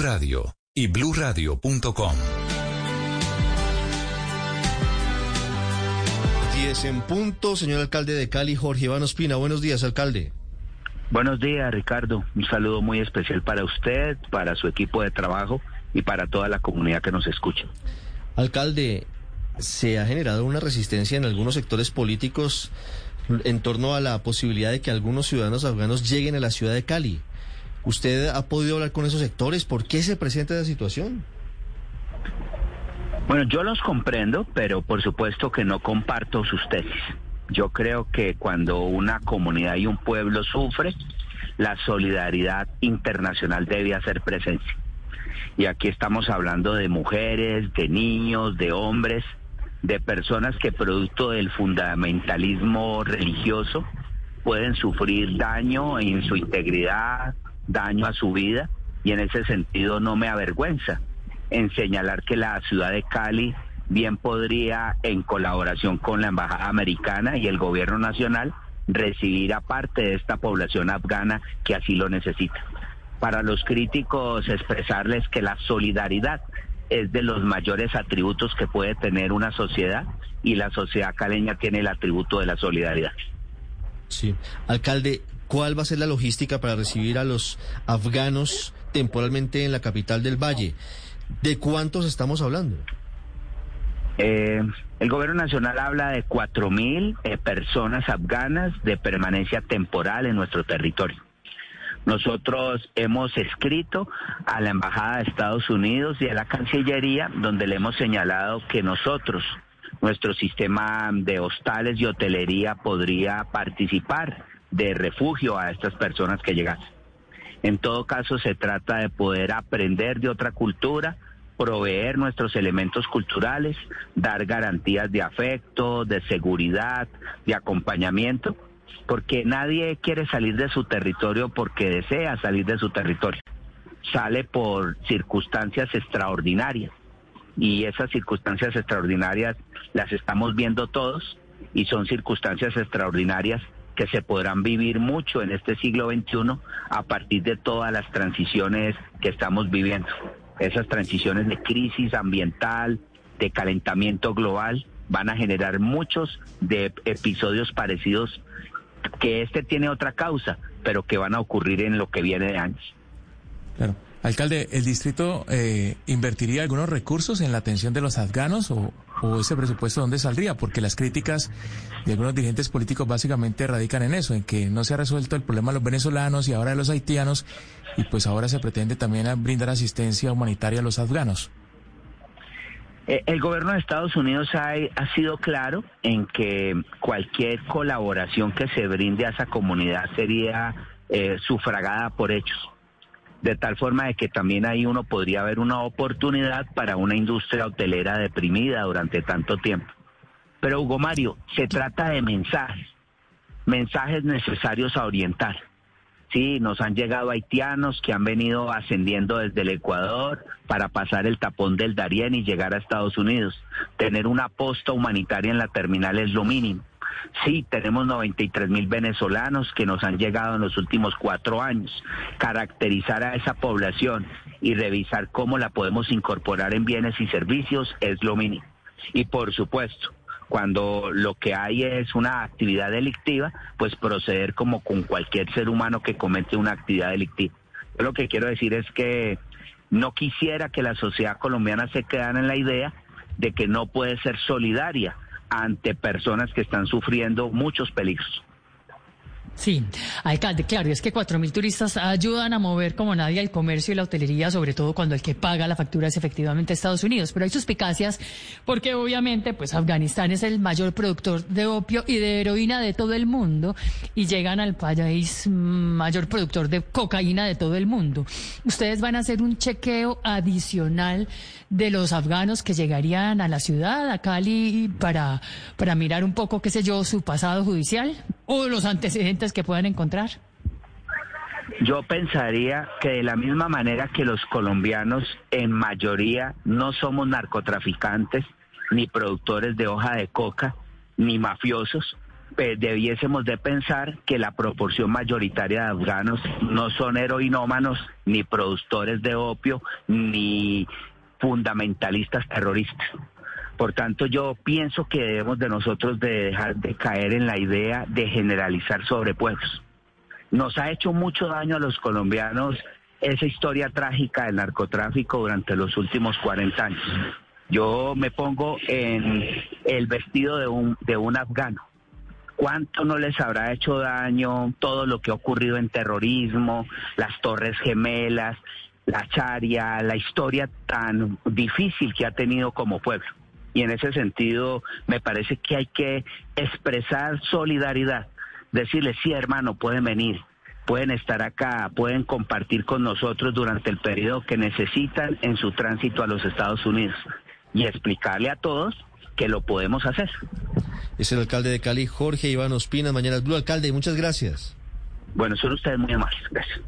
Radio y bluradio.com. 10 en punto, señor alcalde de Cali, Jorge Iván Ospina. Buenos días, alcalde. Buenos días, Ricardo. Un saludo muy especial para usted, para su equipo de trabajo y para toda la comunidad que nos escucha. Alcalde, se ha generado una resistencia en algunos sectores políticos en torno a la posibilidad de que algunos ciudadanos afganos lleguen a la ciudad de Cali. ¿Usted ha podido hablar con esos sectores? ¿Por qué se presenta esa situación? Bueno, yo los comprendo, pero por supuesto que no comparto sus tesis. Yo creo que cuando una comunidad y un pueblo sufre, la solidaridad internacional debe hacer presencia. Y aquí estamos hablando de mujeres, de niños, de hombres, de personas que producto del fundamentalismo religioso pueden sufrir daño en su integridad, daño a su vida y en ese sentido no me avergüenza en señalar que la ciudad de Cali bien podría, en colaboración con la Embajada Americana y el Gobierno Nacional, recibir a parte de esta población afgana que así lo necesita. Para los críticos, expresarles que la solidaridad es de los mayores atributos que puede tener una sociedad y la sociedad caleña tiene el atributo de la solidaridad. Sí. Alcalde, ¿Cuál va a ser la logística para recibir a los afganos temporalmente en la capital del Valle? ¿De cuántos estamos hablando? Eh, el gobierno nacional habla de 4.000 eh, personas afganas de permanencia temporal en nuestro territorio. Nosotros hemos escrito a la Embajada de Estados Unidos y a la Cancillería, donde le hemos señalado que nosotros, nuestro sistema de hostales y hotelería, podría participar de refugio a estas personas que llegan. En todo caso, se trata de poder aprender de otra cultura, proveer nuestros elementos culturales, dar garantías de afecto, de seguridad, de acompañamiento, porque nadie quiere salir de su territorio porque desea salir de su territorio. Sale por circunstancias extraordinarias y esas circunstancias extraordinarias las estamos viendo todos y son circunstancias extraordinarias que se podrán vivir mucho en este siglo XXI a partir de todas las transiciones que estamos viviendo. Esas transiciones de crisis ambiental, de calentamiento global, van a generar muchos de episodios parecidos que este tiene otra causa, pero que van a ocurrir en lo que viene de años. Claro. Alcalde, ¿el distrito eh, invertiría algunos recursos en la atención de los afganos o, ese presupuesto dónde saldría? Porque las críticas de algunos dirigentes políticos básicamente radican en eso, en que no se ha resuelto el problema de los venezolanos y ahora de los haitianos y pues ahora se pretende también brindar asistencia humanitaria a los afganos. Eh, el gobierno de Estados Unidos ha, ha, sido claro en que cualquier colaboración que se brinde a esa comunidad sería eh, sufragada por hechos de tal forma de que también ahí uno podría ver una oportunidad para una industria hotelera deprimida durante tanto tiempo. Pero Hugo Mario, se trata de mensajes, mensajes necesarios a orientar. Sí, nos han llegado haitianos que han venido ascendiendo desde el Ecuador para pasar el tapón del Darién y llegar a Estados Unidos. Tener una posta humanitaria en la terminal es lo mínimo. Sí, tenemos 93 mil venezolanos que nos han llegado en los últimos cuatro años. Caracterizar a esa población y revisar cómo la podemos incorporar en bienes y servicios es lo mínimo. Y por supuesto, cuando lo que hay es una actividad delictiva, pues proceder como con cualquier ser humano que comete una actividad delictiva. Yo lo que quiero decir es que no quisiera que la sociedad colombiana se quedara en la idea de que no puede ser solidaria ante personas que están sufriendo muchos peligros. Sí, alcalde, claro, es que cuatro mil turistas ayudan a mover como nadie el comercio y la hotelería, sobre todo cuando el que paga la factura es efectivamente Estados Unidos. Pero hay suspicacias porque obviamente, pues Afganistán es el mayor productor de opio y de heroína de todo el mundo y llegan al país mayor productor de cocaína de todo el mundo. Ustedes van a hacer un chequeo adicional de los afganos que llegarían a la ciudad, a Cali, para, para mirar un poco, qué sé yo, su pasado judicial o los antecedentes que puedan encontrar? Yo pensaría que de la misma manera que los colombianos en mayoría no somos narcotraficantes, ni productores de hoja de coca, ni mafiosos, debiésemos de pensar que la proporción mayoritaria de afganos no son heroinómanos, ni productores de opio, ni fundamentalistas terroristas. Por tanto, yo pienso que debemos de nosotros de dejar de caer en la idea de generalizar sobre pueblos. Nos ha hecho mucho daño a los colombianos esa historia trágica del narcotráfico durante los últimos 40 años. Yo me pongo en el vestido de un, de un afgano. ¿Cuánto no les habrá hecho daño todo lo que ha ocurrido en terrorismo, las torres gemelas, la charia, la historia tan difícil que ha tenido como pueblo? Y en ese sentido me parece que hay que expresar solidaridad, decirles, sí hermano, pueden venir, pueden estar acá, pueden compartir con nosotros durante el periodo que necesitan en su tránsito a los Estados Unidos y explicarle a todos que lo podemos hacer. Es el alcalde de Cali, Jorge Iván Ospina, Mañana Blue. Alcalde, muchas gracias. Bueno, son ustedes muy amables. Gracias.